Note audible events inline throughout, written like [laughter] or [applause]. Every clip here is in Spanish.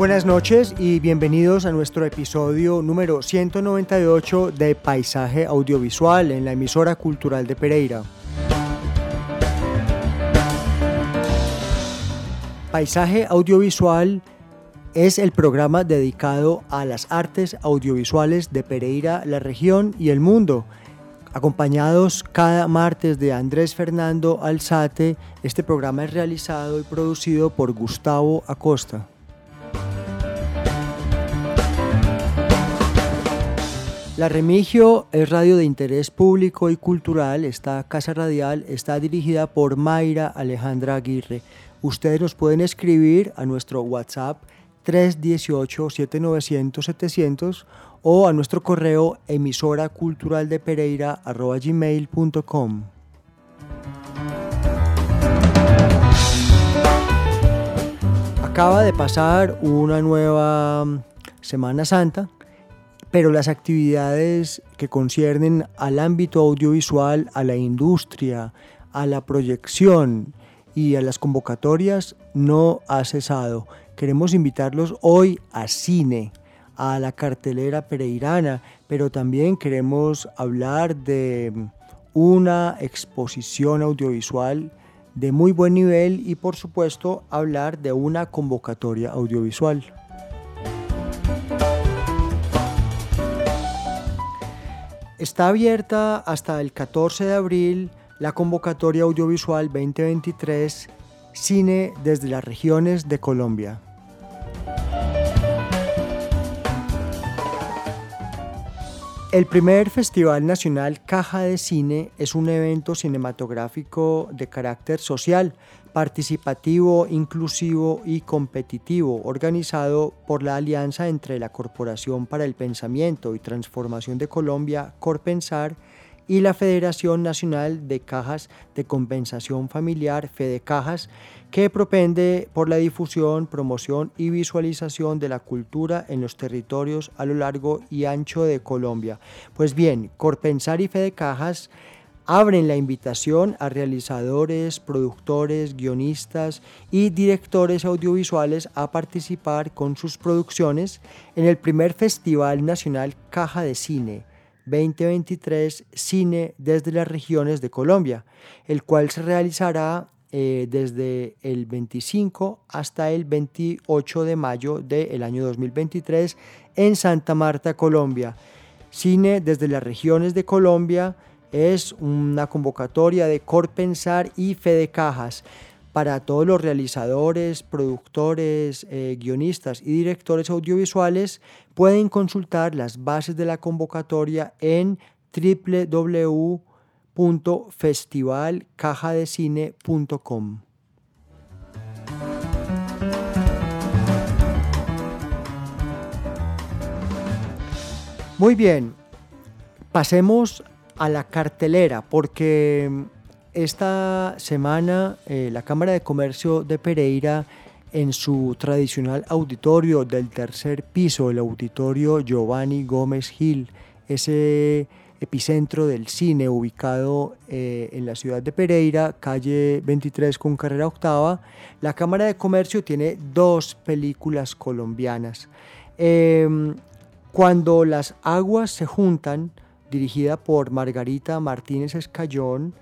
Buenas noches y bienvenidos a nuestro episodio número 198 de Paisaje Audiovisual en la emisora cultural de Pereira. Paisaje Audiovisual es el programa dedicado a las artes audiovisuales de Pereira, la región y el mundo. Acompañados cada martes de Andrés Fernando Alzate, este programa es realizado y producido por Gustavo Acosta. La Remigio es radio de interés público y cultural. Esta casa radial está dirigida por Mayra Alejandra Aguirre. Ustedes nos pueden escribir a nuestro WhatsApp 318-7900-700 o a nuestro correo emisora cultural de Pereira gmail.com. Acaba de pasar una nueva mm, Semana Santa pero las actividades que conciernen al ámbito audiovisual, a la industria, a la proyección y a las convocatorias no ha cesado. Queremos invitarlos hoy a cine, a la cartelera pereirana, pero también queremos hablar de una exposición audiovisual de muy buen nivel y por supuesto hablar de una convocatoria audiovisual. Está abierta hasta el 14 de abril la convocatoria audiovisual 2023 Cine desde las regiones de Colombia. El primer Festival Nacional Caja de Cine es un evento cinematográfico de carácter social, participativo, inclusivo y competitivo, organizado por la alianza entre la Corporación para el Pensamiento y Transformación de Colombia, Corpensar, y la Federación Nacional de Cajas de Compensación Familiar, FEDECAJAS, que propende por la difusión, promoción y visualización de la cultura en los territorios a lo largo y ancho de Colombia. Pues bien, Corpensar y FEDECAJAS abren la invitación a realizadores, productores, guionistas y directores audiovisuales a participar con sus producciones en el primer Festival Nacional Caja de Cine 2023 Cine desde las regiones de Colombia, el cual se realizará eh, desde el 25 hasta el 28 de mayo del año 2023 en Santa Marta, Colombia. Cine desde las regiones de Colombia es una convocatoria de Corpensar y Fede Cajas para todos los realizadores, productores, eh, guionistas y directores audiovisuales pueden consultar las bases de la convocatoria en www.festivalcajadecine.com. Muy bien, pasemos a la cartelera porque esta semana eh, la Cámara de Comercio de Pereira en su tradicional auditorio del tercer piso, el auditorio Giovanni Gómez Gil, ese epicentro del cine ubicado eh, en la ciudad de Pereira, calle 23 con carrera octava, la Cámara de Comercio tiene dos películas colombianas. Em, cuando las aguas se juntan, dirigida por Margarita Martínez Escayón,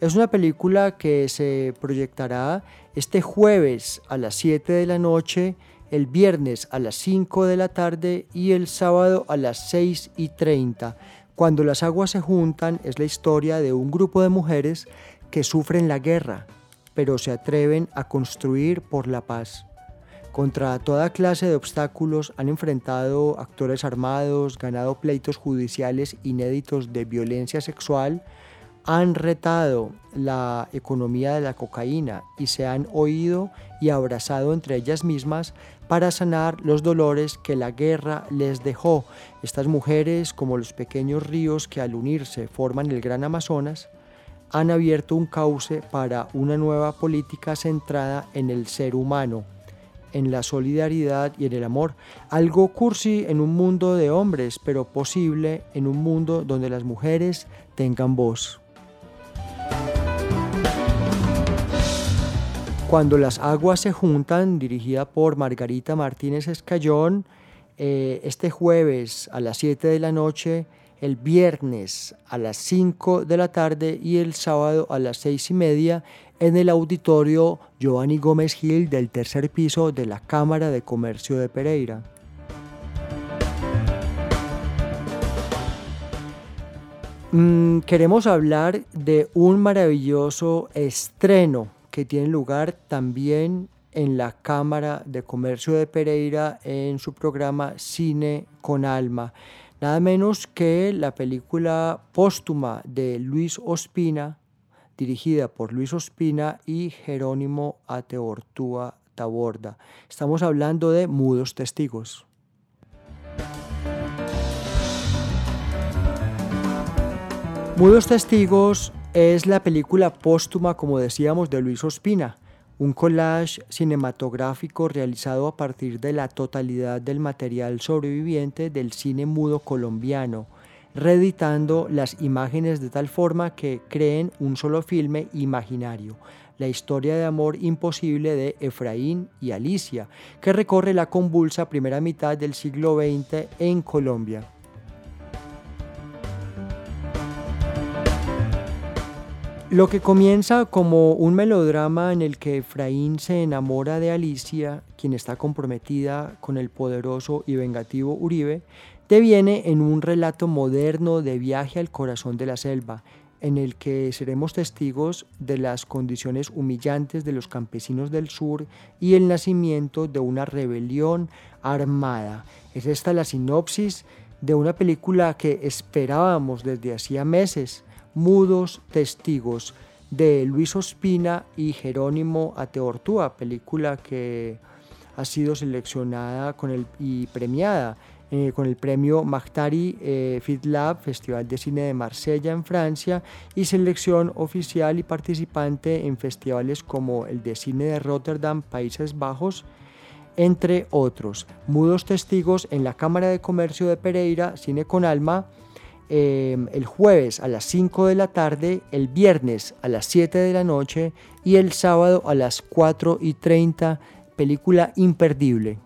es una película que se proyectará este jueves a las 7 de la noche, el viernes a las 5 de la tarde y el sábado a las 6 y 30. Cuando las aguas se juntan es la historia de un grupo de mujeres que sufren la guerra, pero se atreven a construir por la paz. Contra toda clase de obstáculos han enfrentado actores armados, ganado pleitos judiciales inéditos de violencia sexual, han retado la economía de la cocaína y se han oído y abrazado entre ellas mismas para sanar los dolores que la guerra les dejó. Estas mujeres, como los pequeños ríos que al unirse forman el gran Amazonas, han abierto un cauce para una nueva política centrada en el ser humano en la solidaridad y en el amor. Algo cursi en un mundo de hombres, pero posible en un mundo donde las mujeres tengan voz. Cuando las aguas se juntan, dirigida por Margarita Martínez Escayón, eh, este jueves a las 7 de la noche, el viernes a las 5 de la tarde y el sábado a las 6 y media en el auditorio Giovanni Gómez Gil del tercer piso de la Cámara de Comercio de Pereira. Mm, queremos hablar de un maravilloso estreno que tiene lugar también en la Cámara de Comercio de Pereira en su programa Cine con Alma. Nada menos que la película póstuma de Luis Ospina, dirigida por Luis Ospina y Jerónimo Ateortúa Taborda. Estamos hablando de Mudos Testigos. Mudos Testigos es la película póstuma, como decíamos, de Luis Ospina, un collage cinematográfico realizado a partir de la totalidad del material sobreviviente del cine mudo colombiano, reeditando las imágenes de tal forma que creen un solo filme imaginario, la historia de amor imposible de Efraín y Alicia, que recorre la convulsa primera mitad del siglo XX en Colombia. Lo que comienza como un melodrama en el que Efraín se enamora de Alicia, quien está comprometida con el poderoso y vengativo Uribe, deviene en un relato moderno de viaje al corazón de la selva, en el que seremos testigos de las condiciones humillantes de los campesinos del sur y el nacimiento de una rebelión armada. Es esta la sinopsis de una película que esperábamos desde hacía meses, Mudos Testigos, de Luis Ospina y Jerónimo Ateortúa, película que ha sido seleccionada con el, y premiada eh, con el premio Magtari eh, Lab, Festival de Cine de Marsella en Francia, y selección oficial y participante en festivales como el de Cine de Rotterdam, Países Bajos, entre otros. Mudos testigos en la Cámara de Comercio de Pereira, Cine con Alma, em, el jueves a las 5 de la tarde, el viernes a las 7 de la noche y el sábado a las 4 y 30, película imperdible.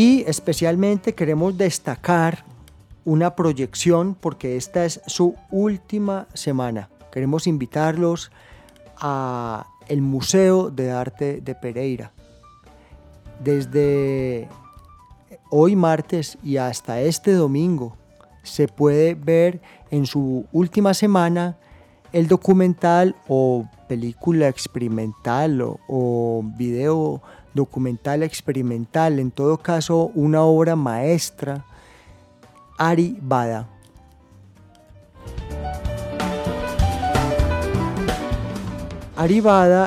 Y especialmente queremos destacar una proyección porque esta es su última semana. Queremos invitarlos a el Museo de Arte de Pereira. Desde hoy martes y hasta este domingo se puede ver en su última semana el documental o película experimental o, o video documental experimental, en todo caso una obra maestra, Ari Bada.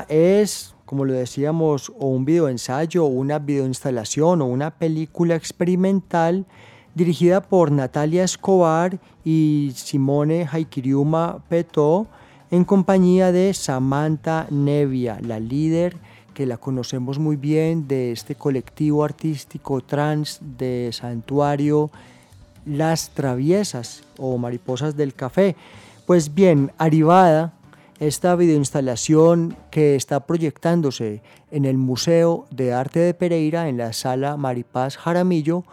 Es, como lo decíamos, un videoensayo, o una videoinstalación, o una película experimental dirigida por Natalia Escobar y Simone Haikiriuma Petó, en compañía de Samantha Nevia, la líder que la conocemos muy bien de este colectivo artístico trans de santuario Las Traviesas o Mariposas del Café. Pues bien, Arivada, esta videoinstalación que está proyectándose en el Museo de Arte de Pereira en la sala Maripaz Jaramillo,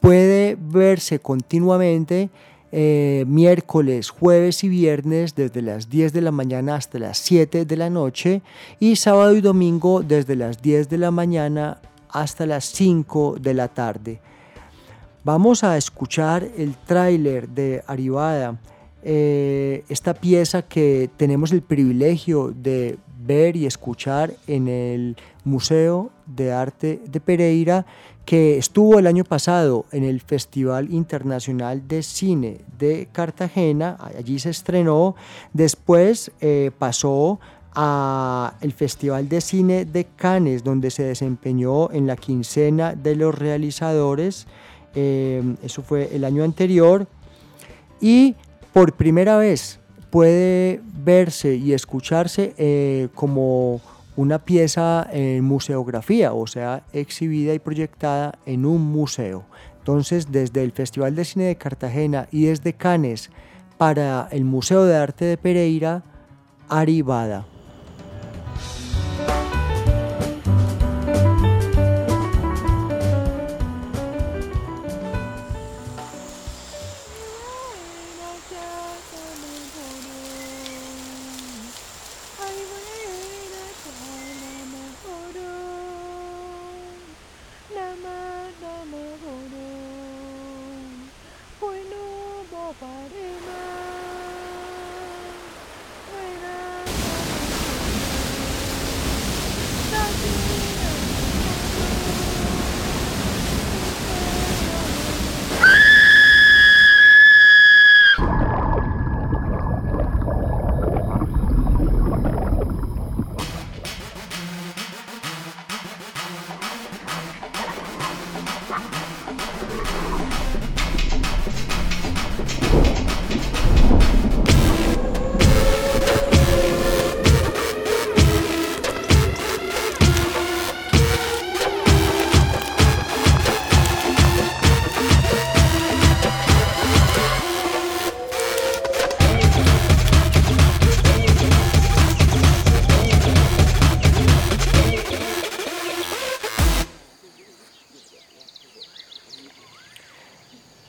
puede verse continuamente eh, miércoles, jueves y viernes desde las 10 de la mañana hasta las 7 de la noche y sábado y domingo desde las 10 de la mañana hasta las 5 de la tarde. Vamos a escuchar el tráiler de Arivada, eh, esta pieza que tenemos el privilegio de ver y escuchar en el Museo de Arte de Pereira que estuvo el año pasado en el Festival Internacional de Cine de Cartagena, allí se estrenó, después eh, pasó a el Festival de Cine de Cannes, donde se desempeñó en la quincena de los realizadores, eh, eso fue el año anterior, y por primera vez puede verse y escucharse eh, como una pieza en museografía, o sea, exhibida y proyectada en un museo. Entonces, desde el Festival de Cine de Cartagena y desde Cannes para el Museo de Arte de Pereira, Aribada. nobody knows.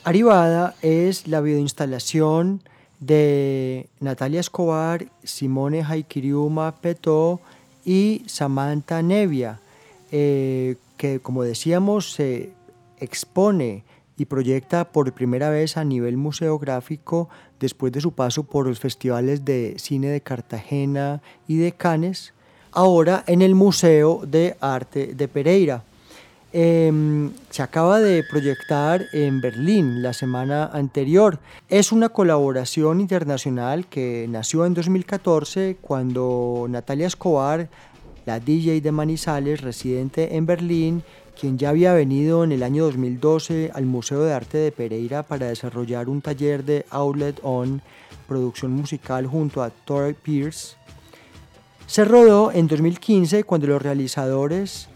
Arivada es la videoinstalación de Natalia Escobar, Simone Haikiriuma Petó y Samantha Nevia, eh, que como decíamos se expone y proyecta por primera vez a nivel museográfico después de su paso por los festivales de cine de Cartagena y de Cannes, ahora en el Museo de Arte de Pereira. Em, se acaba de proyectar en Berlín la semana anterior. Es una colaboración internacional que nació en 2014 cuando Natalia Escobar, la DJ de Manizales, residente en Berlín, quien ya había venido en el año 2012 al Museo de Arte de Pereira para desarrollar un taller de Outlet On, producción musical junto a Torrey Pierce, se rodó en 2015 cuando los realizadores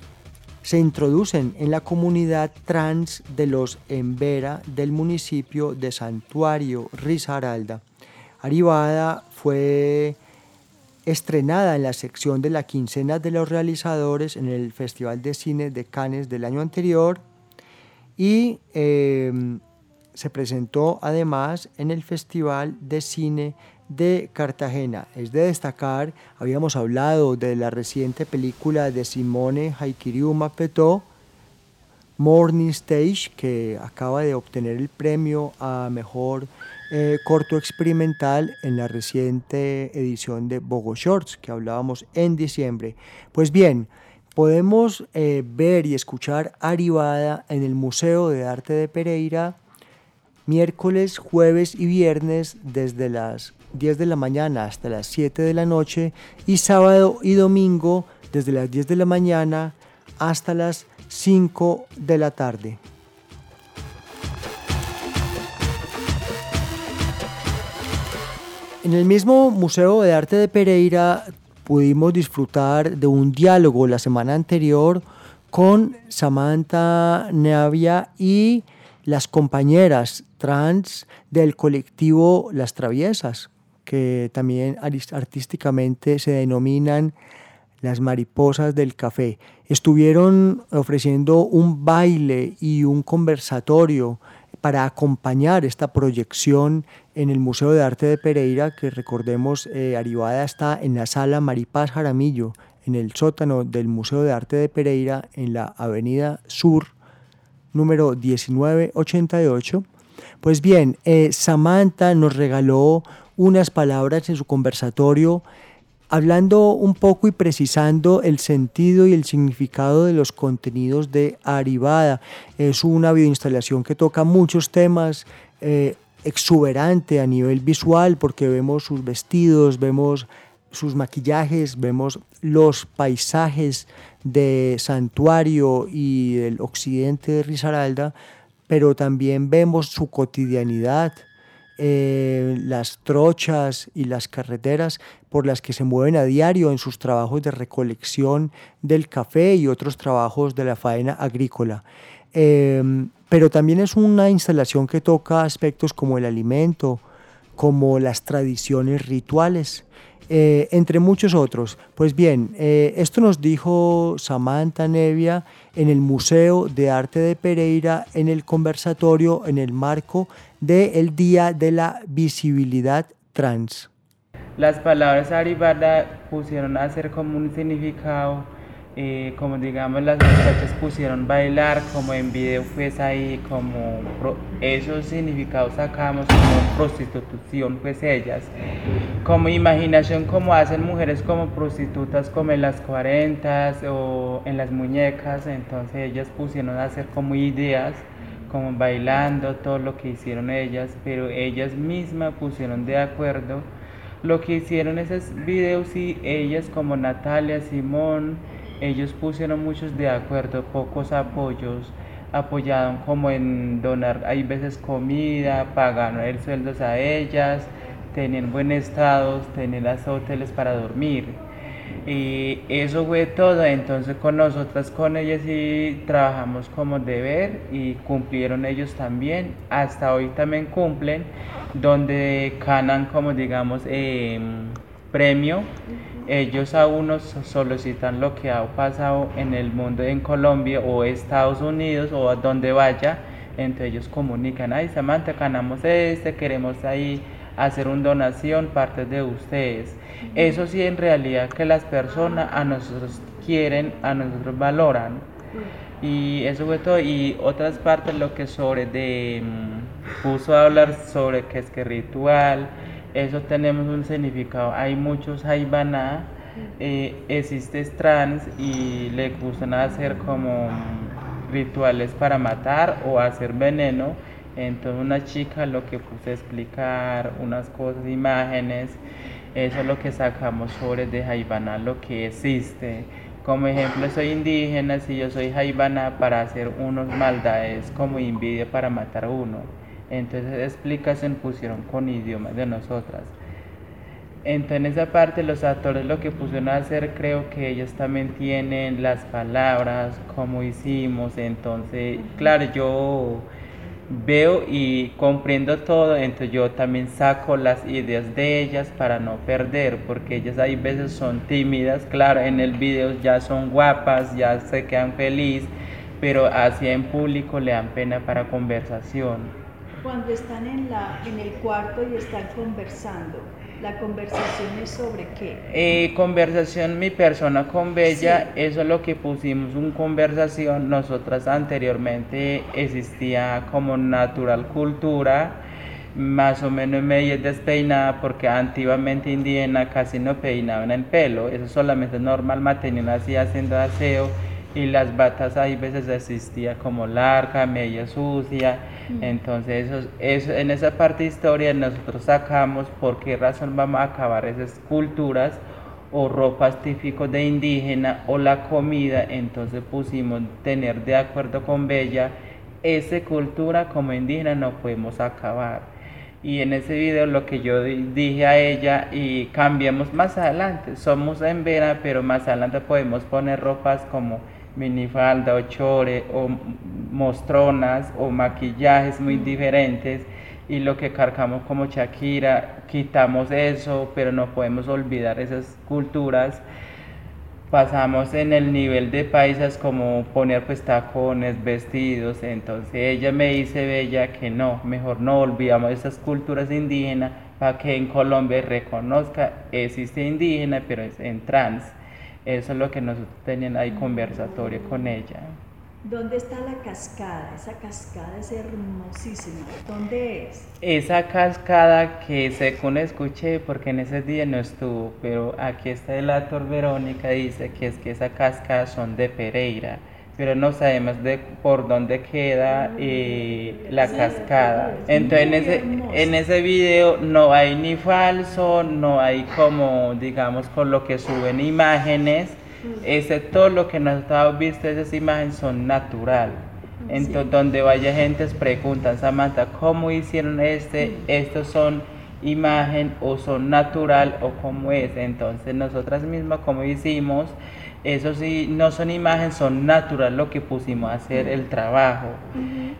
se introducen en la comunidad trans de los Embera del municipio de Santuario Risaralda. Arivada fue estrenada en la sección de la quincena de los realizadores en el Festival de Cine de Cannes del año anterior y em, se presentó además en el Festival de Cine de Cartagena. Es de destacar, habíamos hablado de la reciente película de Simone Haikiriuma Petó, Morning Stage, que acaba de obtener el premio a mejor eh, corto experimental en la reciente edición de Bogo Shorts, que hablábamos en diciembre. Pues bien, podemos eh, ver y escuchar Arivada en el Museo de Arte de Pereira miércoles, jueves y viernes desde las 10 de la mañana hasta las 7 de la noche y sábado y domingo desde las 10 de la mañana hasta las 5 de la tarde. En el mismo Museo de Arte de Pereira pudimos disfrutar de un diálogo la semana anterior con Samantha Navia y las compañeras trans del colectivo Las Traviesas que también artísticamente se denominan las mariposas del café. Estuvieron ofreciendo un baile y un conversatorio para acompañar esta proyección en el Museo de Arte de Pereira, que recordemos, eh, está en la sala Maripaz Jaramillo, en el sótano del Museo de Arte de Pereira, en la Avenida Sur, número 1988. Pues bien, eh, Samantha nos regaló unas palabras en su conversatorio hablando un poco y precisando el sentido y el significado de los contenidos de Aribada. Es una videoinstalación que toca muchos temas, eh, exuberante a nivel visual, porque vemos sus vestidos, vemos sus maquillajes, vemos los paisajes de Santuario y del occidente de Risaralda, pero también vemos su cotidianidad, eh, las trochas y las carreteras por las que se mueven a diario en sus trabajos de recolección del café y otros trabajos de la faena agrícola. Em, pero también es una instalación que toca aspectos como el alimento, como las tradiciones rituales, eh, entre muchos otros. Pues bien, eh, esto nos dijo Samantha Nevia en el Museo de Arte de Pereira, en el conversatorio, en el marco del Día de la Visibilidad Trans. Las palabras Aribada pusieron a ser como un significado, eh, como digamos las muchachas pusieron bailar, como en video pues ahí, como esos significados sacamos como prostitución pues ellas, como imaginación como hacen mujeres como prostitutas como en las 40 o en las muñecas, entonces ellas pusieron a hacer como ideas como bailando, todo lo que hicieron ellas, pero ellas mismas pusieron de acuerdo. Lo que hicieron esos videos y ellas como Natalia, Simón, ellos pusieron muchos de acuerdo, pocos apoyos, apoyaron como en donar, hay veces comida, pagaron el sueldos a ellas, tenían buen estado, tenían las hoteles para dormir. Y eso fue todo, entonces con nosotras, con ellas sí trabajamos como deber y cumplieron ellos también, hasta hoy también cumplen, donde ganan como digamos em, premio, ellos a unos solicitan lo que ha pasado en el mundo en Colombia o Estados Unidos o a donde vaya, entre ellos comunican, ay Samantha, ganamos este, queremos ahí hacer una donación, parte de ustedes. Eso sí, en realidad que las personas a nosotros quieren, a nosotros valoran. Y eso fue todo. Y otras partes, lo que sobre de. Mm, puso a hablar sobre qué es que ritual. Eso tenemos un significado. Hay muchos Haibaná, eh, existe trans y le gustan hacer como rituales para matar o hacer veneno entonces una chica lo que puse a explicar unas cosas, imágenes, eso es lo que sacamos sobre de Jaibaná, lo que existe. Como ejemplo, soy indígena, si yo soy Jaibaná para hacer unos maldades como envidia para matar a uno. Entonces explicación pusieron con idiomas de nosotras. Entonces en esa parte los actores lo que pusieron a hacer creo que ellos también tienen las palabras, como hicimos, entonces claro yo veo y comprendo todo, entonces yo también saco las ideas de ellas para no perder, porque ellas hay veces son tímidas, claro, en el video ya son guapas, ya se quedan felices, pero así en público le dan pena para conversación. Cuando están en, la, en el cuarto y están conversando, ¿La conversación es sobre qué? Eh, conversación mi persona con Bella, eso es lo que pusimos, un conversación. Nosotras anteriormente existía como natural cultura, más o menos medio despeinada, porque antiguamente indígena casi no peinaban el pelo, eso solamente es normal, mantenían así haciendo aseo y las batas hay veces existía como larga, media sucia, mm. entonces eso, eso, en esa parte de historia nosotros sacamos por qué razón vamos a acabar esas culturas o ropas típicos de indígena o la comida, entonces pusimos tener de acuerdo con Bella, esa cultura como indígena no podemos acabar. Y en ese video lo que yo dije a ella y cambiamos más adelante, somos en Vera, pero más adelante podemos poner ropas como minifalda o chore o mostronas o maquillajes muy diferentes y lo que cargamos como Shakira, quitamos eso, pero no podemos olvidar esas culturas. Pasamos en el nivel de paisas como poner pues tacones, vestidos, entonces ella me dice bella que no, mejor no olvidamos esas culturas indígenas para que en Colombia reconozca existe indígena pero es en trans. Eso es lo que nosotros teníamos ahí conversatorio con ella. ¿Dónde está la cascada? Esa cascada es hermosísima. ¿Dónde es? Esa cascada que según escuché, porque en ese día no estuvo, pero aquí está el actor Verónica, dice que es que esa cascada son de Pereira, pero no sabemos de por dónde queda eh, la cascada. Entonces en ese, en ese video no hay ni falso, no hay como, digamos, con lo que suben imágenes todo lo que nosotros visto esas imágenes son natural. Entonces, donde vaya gente preguntan, Samantha, ¿cómo hicieron este? Estos son imagen o son natural o cómo es. Entonces, nosotras mismas, como hicimos, eso sí, no son imágenes, son natural lo que pusimos a hacer el trabajo.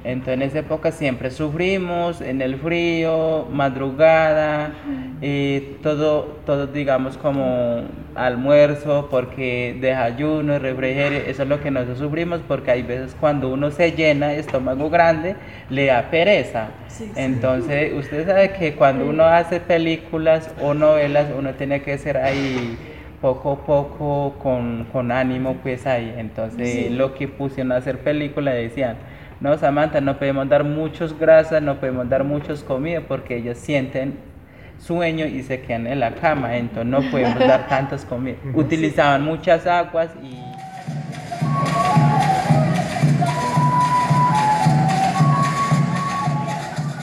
Entonces en esa época siempre sufrimos en el frío, madrugada, y todo, todo digamos como almuerzo, porque desayuno, refrigerio, eso es lo que nosotros sufrimos porque hay veces cuando uno se llena, estómago grande, le da pereza. Entonces usted sabe que cuando uno hace películas o novelas, uno tiene que ser ahí poco a poco con, ánimo pues ahí. Entonces lo que pusieron a hacer película decían, no Samantha, no podemos dar muchos grasas, no podemos dar muchos comidas porque ellos sienten sueño y se quedan en la cama, entonces no podemos [laughs] dar tantas comidas. Utilizaban muchas aguas y...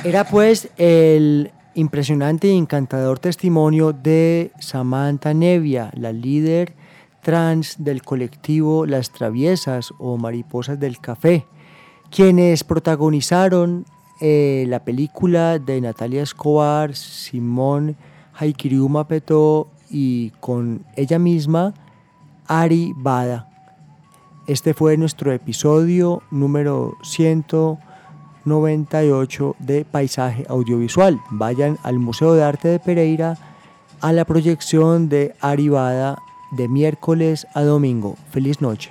Era pues el impresionante y encantador testimonio de Samantha Nevia, la líder trans del colectivo Las Traviesas o Mariposas del Café, quienes protagonizaron eh, la película de Natalia Escobar, Simón Haikiriu Mapeto y con ella misma, Ari Bada. Este fue nuestro episodio número 100. 98 de paisaje audiovisual. Vayan al Museo de Arte de Pereira a la proyección de Arivada de miércoles a domingo. Feliz noche.